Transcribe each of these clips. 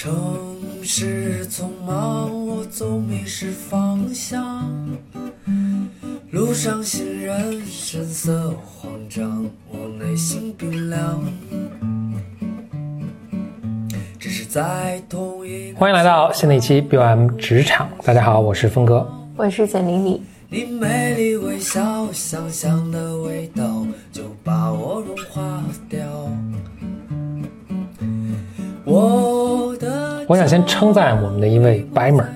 城市匆忙，我总迷失方向。路上行人神色慌张，我内心冰凉。只是在同一欢迎来到新的一期 BOM 职场，大家好，我是峰哥。我是简玲玲，你美丽微笑，香香的味道我想先称赞我们的一位 Bimer，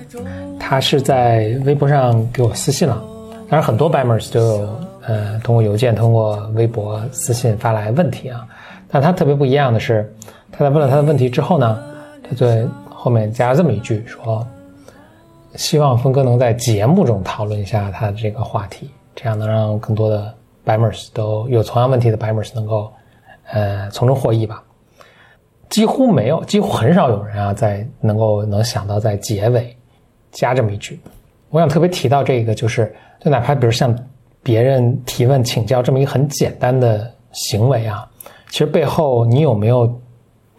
他是在微博上给我私信了。当然，很多 Bimers 都有呃通过邮件、通过微博私信发来问题啊。但他特别不一样的是，他在问了他的问题之后呢，他在后面加了这么一句说：“希望峰哥能在节目中讨论一下他的这个话题，这样能让更多的 Bimers 都有同样问题的 Bimers 能够呃从中获益吧。”几乎没有，几乎很少有人啊，在能够能想到在结尾加这么一句。我想特别提到这个，就是就哪怕比如向别人提问请教这么一个很简单的行为啊，其实背后你有没有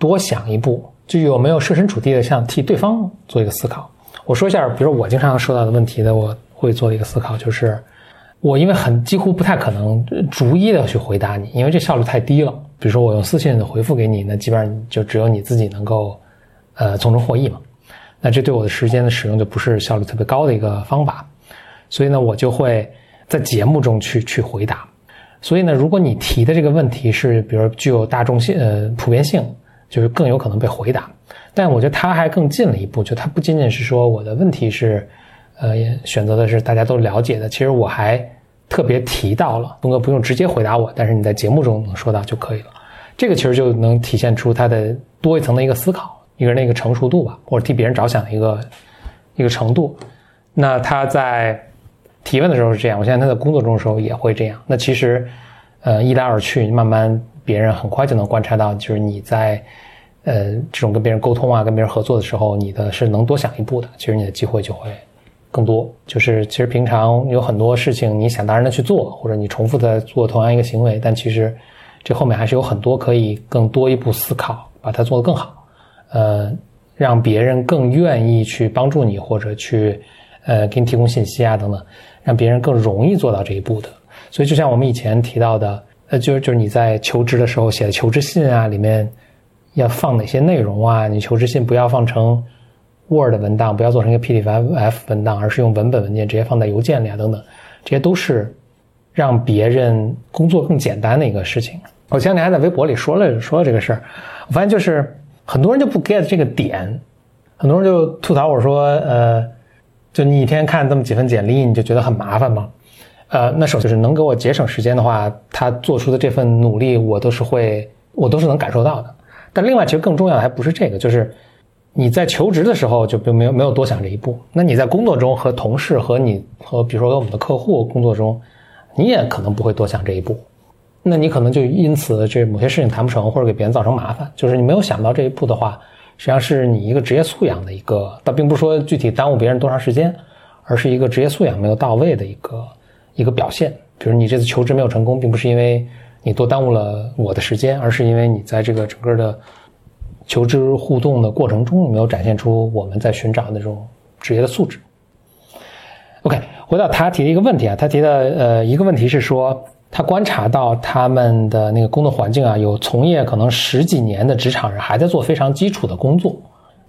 多想一步，就有没有设身处地的向替对方做一个思考。我说一下，比如我经常收到的问题的，我会做一个思考就是。我因为很几乎不太可能逐一的去回答你，因为这效率太低了。比如说我用私信回复给你，那基本上就只有你自己能够，呃，从中获益嘛。那这对我的时间的使用就不是效率特别高的一个方法。所以呢，我就会在节目中去去回答。所以呢，如果你提的这个问题是，比如具有大众性呃普遍性，就是更有可能被回答。但我觉得他还更进了一步，就他不仅仅是说我的问题是，呃，选择的是大家都了解的，其实我还。特别提到了，东哥不用直接回答我，但是你在节目中能说到就可以了。这个其实就能体现出他的多一层的一个思考，一个人的一个成熟度吧，或者替别人着想的一个一个程度。那他在提问的时候是这样，我现在他在工作中的时候也会这样。那其实，呃，一来二去，慢慢别人很快就能观察到，就是你在呃这种跟别人沟通啊、跟别人合作的时候，你的是能多想一步的。其实你的机会就会。更多就是，其实平常有很多事情你想当然的去做，或者你重复的做同样一个行为，但其实这后面还是有很多可以更多一步思考，把它做得更好，呃，让别人更愿意去帮助你，或者去呃给你提供信息啊等等，让别人更容易做到这一步的。所以就像我们以前提到的，呃，就是就是你在求职的时候写的求职信啊，里面要放哪些内容啊？你求职信不要放成。Word 文档不要做成一个 PDF 文档，而是用文本文件直接放在邮件里啊，等等，这些都是让别人工作更简单的一个事情。我前两天还在微博里说了说了这个事儿，我发现就是很多人就不 get 这个点，很多人就吐槽我说，呃，就你一天看这么几份简历，你就觉得很麻烦吗？呃，那首先就是能给我节省时间的话，他做出的这份努力，我都是会，我都是能感受到的。但另外，其实更重要的还不是这个，就是。你在求职的时候就并没有没有多想这一步，那你在工作中和同事和你和比如说和我们的客户工作中，你也可能不会多想这一步，那你可能就因此这某些事情谈不成或者给别人造成麻烦，就是你没有想到这一步的话，实际上是你一个职业素养的一个，倒并不是说具体耽误别人多长时间，而是一个职业素养没有到位的一个一个表现。比如你这次求职没有成功，并不是因为你多耽误了我的时间，而是因为你在这个整个的。求职互动的过程中，有没有展现出我们在寻找那种职业的素质。OK，回到他提的一个问题啊，他提的呃一个问题是说，他观察到他们的那个工作环境啊，有从业可能十几年的职场人还在做非常基础的工作，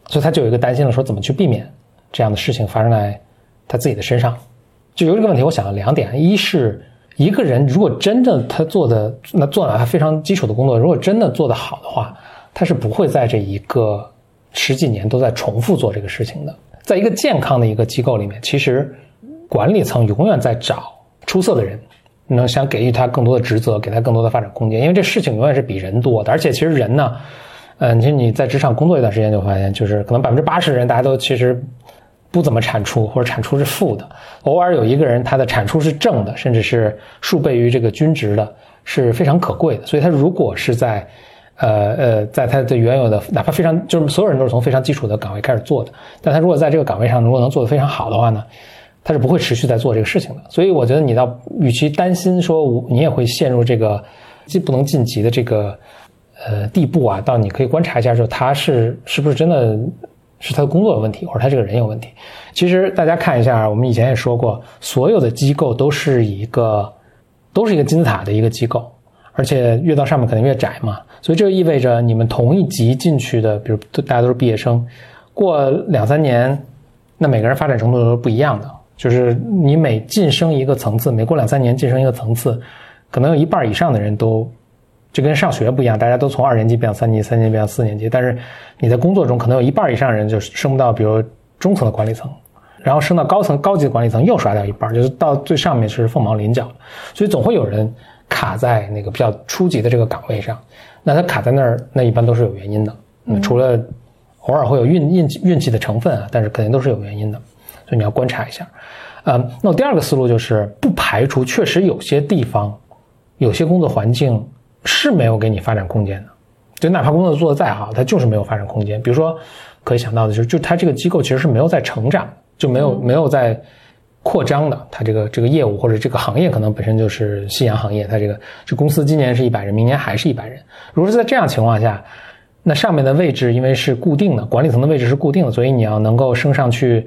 所以他就有一个担心了，说怎么去避免这样的事情发生在他自己的身上。就由这个问题，我想了两点：一是一个人如果真的他做的那做了非常基础的工作，如果真的做得好的话。他是不会在这一个十几年都在重复做这个事情的。在一个健康的一个机构里面，其实管理层永远在找出色的人，能想给予他更多的职责，给他更多的发展空间。因为这事情永远是比人多的，而且其实人呢，嗯，其实你在职场工作一段时间，就发现就是可能百分之八十的人大家都其实不怎么产出，或者产出是负的。偶尔有一个人他的产出是正的，甚至是数倍于这个均值的，是非常可贵的。所以他如果是在呃呃，在他的原有的，哪怕非常就是所有人都是从非常基础的岗位开始做的，但他如果在这个岗位上如果能做得非常好的话呢，他是不会持续在做这个事情的。所以我觉得你倒与其担心说你也会陷入这个既不能晋级的这个呃地步啊，到你可以观察一下，就他是是不是真的是他的工作有问题，或者他这个人有问题。其实大家看一下，我们以前也说过，所有的机构都是一个都是一个金字塔的一个机构，而且越到上面可能越窄嘛，所以这就意味着你们同一级进去的，比如大家都是毕业生，过两三年，那每个人发展程度都是不一样的。就是你每晋升一个层次，每过两三年晋升一个层次，可能有一半以上的人都，就跟上学不一样，大家都从二年级变到三年级，三年级变到四年级。但是你在工作中，可能有一半以上的人就升不到，比如中层的管理层，然后升到高层高级管理层又刷掉一半，就是到最上面是凤毛麟角。所以总会有人卡在那个比较初级的这个岗位上，那他卡在那儿，那一般都是有原因的。嗯，除了偶尔会有运运气运气的成分啊，但是肯定都是有原因的。所以你要观察一下，嗯，那我第二个思路就是不排除确实有些地方，有些工作环境是没有给你发展空间的，就哪怕工作做得再好，它就是没有发展空间。比如说可以想到的就是，就它这个机构其实是没有在成长，就没有没有在扩张的。它这个这个业务或者这个行业可能本身就是夕阳行业，它这个这公司今年是一百人，明年还是一百人。如果是在这样情况下，那上面的位置因为是固定的，管理层的位置是固定的，所以你要能够升上去。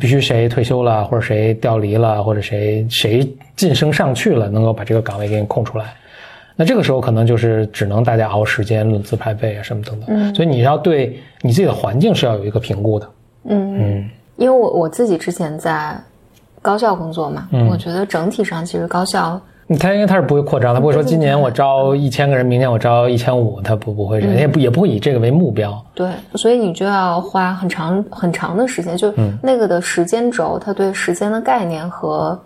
必须谁退休了，或者谁调离了，或者谁谁晋升上去了，能够把这个岗位给你空出来。那这个时候可能就是只能大家熬时间、论资排辈啊，什么等等。嗯，所以你要对你自己的环境是要有一个评估的。嗯嗯，因为我我自己之前在高校工作嘛，我觉得整体上其实高校。他因为他是不会扩张，他不会说今年我招一千个人，明年我招一千五，他不不会这样，也不也不会以这个为目标。对，所以你就要花很长很长的时间，就那个的时间轴，他对时间的概念和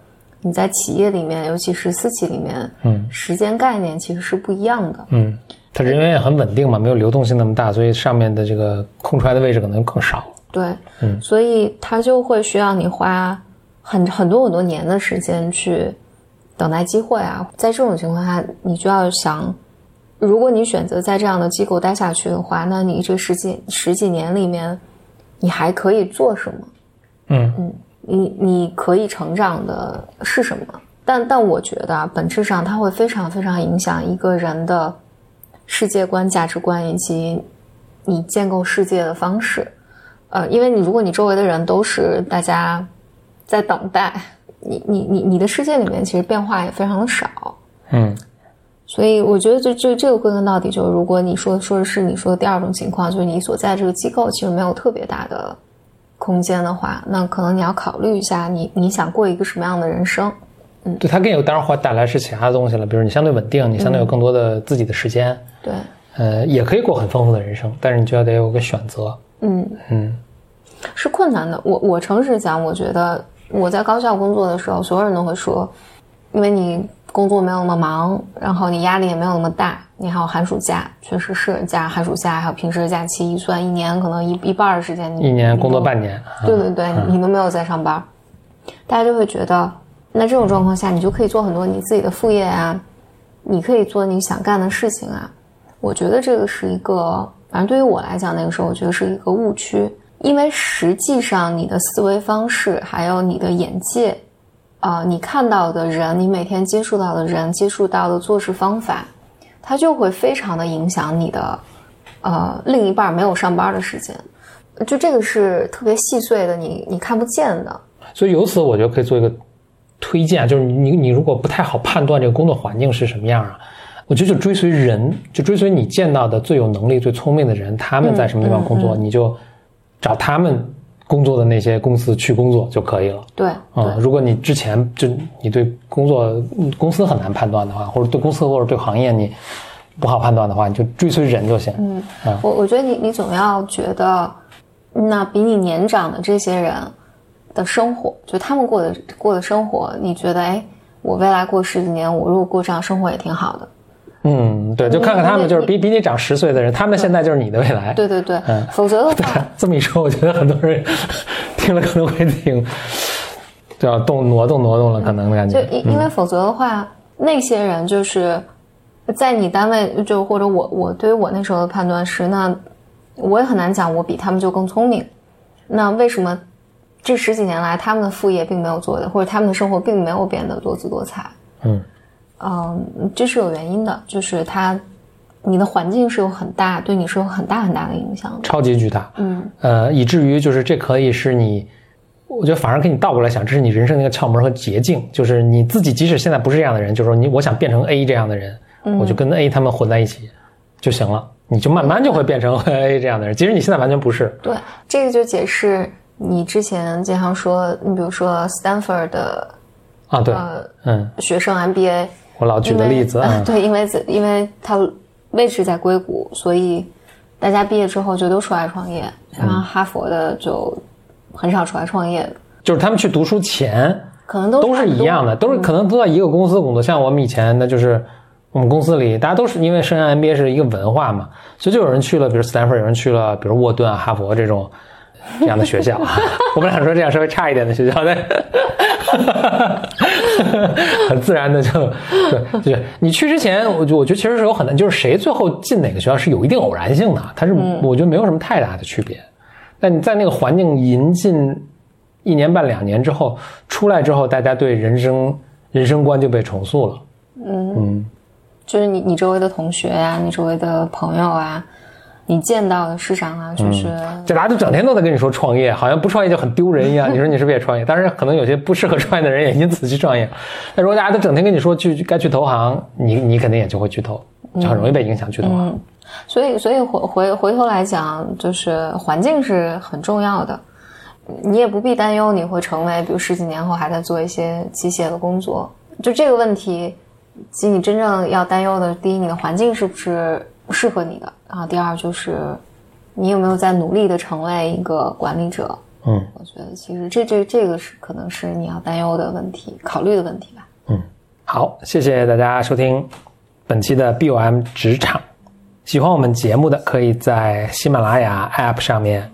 你在企业里面，尤其是私企里面，嗯，时间概念其实是不一样的。嗯，他人员也很稳定嘛，没有流动性那么大，所以上面的这个空出来的位置可能更少。对，嗯，所以他就会需要你花很很多很多年的时间去。等待机会啊，在这种情况下，你就要想，如果你选择在这样的机构待下去的话，那你这十几十几年里面，你还可以做什么？嗯嗯，你你可以成长的是什么？但但我觉得啊，本质上它会非常非常影响一个人的世界观、价值观以及你建构世界的方式。呃，因为你如果你周围的人都是大家在等待。你你你你的世界里面其实变化也非常的少，嗯，所以我觉得就就这个归根到底就是，如果你说说的是你说的第二种情况，就是你所在这个机构其实没有特别大的空间的话，那可能你要考虑一下，你你想过一个什么样的人生？嗯，对，它更有当然会带来是其他的东西了，比如你相对稳定，你相对有更多的自己的时间，对，呃，也可以过很丰富的人生，但是你就要得有个选择，嗯嗯，是困难的。我我诚实讲，我觉得。我在高校工作的时候，所有人都会说，因为你工作没有那么忙，然后你压力也没有那么大，你还有寒暑假，确实是加寒暑假，还有平时的假期一算，一年可能一一半的时间，一年工作半年，对对对，你都没有在上班，大家就会觉得，那这种状况下，你就可以做很多你自己的副业啊，你可以做你想干的事情啊。我觉得这个是一个，反正对于我来讲，那个时候我觉得是一个误区。因为实际上，你的思维方式，还有你的眼界，啊，你看到的人，你每天接触到的人，接触到的做事方法，它就会非常的影响你的，呃，另一半没有上班的时间，就这个是特别细碎的，你你看不见的。所以由此，我觉得可以做一个推荐，就是你你如果不太好判断这个工作环境是什么样啊，我觉得就追随人，就追随你见到的最有能力、最聪明的人，他们在什么地方工作，你就。找他们工作的那些公司去工作就可以了。对，嗯，如果你之前就你对工作公司很难判断的话，或者对公司或者对行业你不好判断的话，你就追随人就行。嗯，我我觉得你你总要觉得，那比你年长的这些人的生活，就他们过的过的生活，你觉得，哎，我未来过十几年，我如果过这样生活也挺好的。嗯，对，就看看他们，就是比比你长十岁的人，他们现在就是你的未来。对对对，嗯，否则的话，这么一说，我觉得很多人听了可能会挺，就要动挪动挪动了，可能感觉。就因因为否则的话，那些人就是在你单位，就或者我我对于我那时候的判断是，那我也很难讲，我比他们就更聪明。那为什么这十几年来他们的副业并没有做的，或者他们的生活并没有变得多姿多彩？嗯。嗯，这是有原因的，就是他你的环境是有很大，对你是有很大很大的影响的。超级巨大，嗯，呃，以至于就是这可以是你，我觉得反而给你倒过来想，这是你人生的一个窍门和捷径，就是你自己即使现在不是这样的人，就是说你我想变成 A 这样的人，我就跟 A 他们混在一起就行了，你就慢慢就会变成 A 这样的人。其实你现在完全不是，对，这个就解释你之前经常说，你比如说 Stanford 的啊，对，呃嗯，学生 MBA，我老举因为的例子 对，因为自因为他位置在硅谷，所以大家毕业之后就都出来创业，然后哈佛的就很少出来创业的，就是他们去读书前可能都都是一样的，都是可能都在一个公司工作。像我们以前的，就是我们公司里大家都是因为升 MBA 是一个文化嘛，所以就有人去了，比如斯坦福，有人去了，比如沃顿啊、哈佛这种这样的学校。我本来想说这样稍微差一点的学校，但很自然的就对对。你去之前，我就我觉得其实是有很难，就是谁最后进哪个学校是有一定偶然性的，它是我觉得没有什么太大的区别。但你在那个环境引进一年半两年之后出来之后，大家对人生人生观就被重塑了。嗯嗯就是你你周围的同学呀、你周围的朋友啊，你见到的市场啊，就是、就大家都整天都在跟你说创业，好像不创业就很丢人一样。你说你是不是也创业？当然，可能有些不适合创业的人也因此去创业。那如果大家都整天跟你说去该去投行，你你肯定也就会去投，就很容易被影响去投行。所以所以回回回头来讲，就是环境是很重要的。你也不必担忧你会成为，比如十几年后还在做一些机械的工作。就这个问题，其实你真正要担忧的，第一，你的环境是不是适合你的？然后第二就是，你有没有在努力的成为一个管理者？嗯，我觉得其实这这这个是可能是你要担忧的问题，考虑的问题吧。嗯好，谢谢大家收听本期的 BOM 职场。喜欢我们节目的，可以在喜马拉雅 App 上面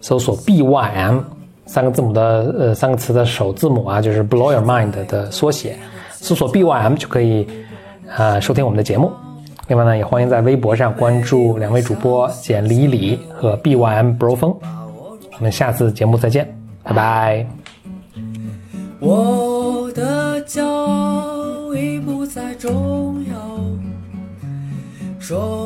搜索 BYM 三个字母的呃三个词的首字母啊，就是 Blow Your Mind 的缩写，搜索 BYM 就可以呃收听我们的节目。另外呢，也欢迎在微博上关注两位主播简李李和 BYM Bro 风。我们下次节目再见，拜拜。我的骄傲已不再重要，说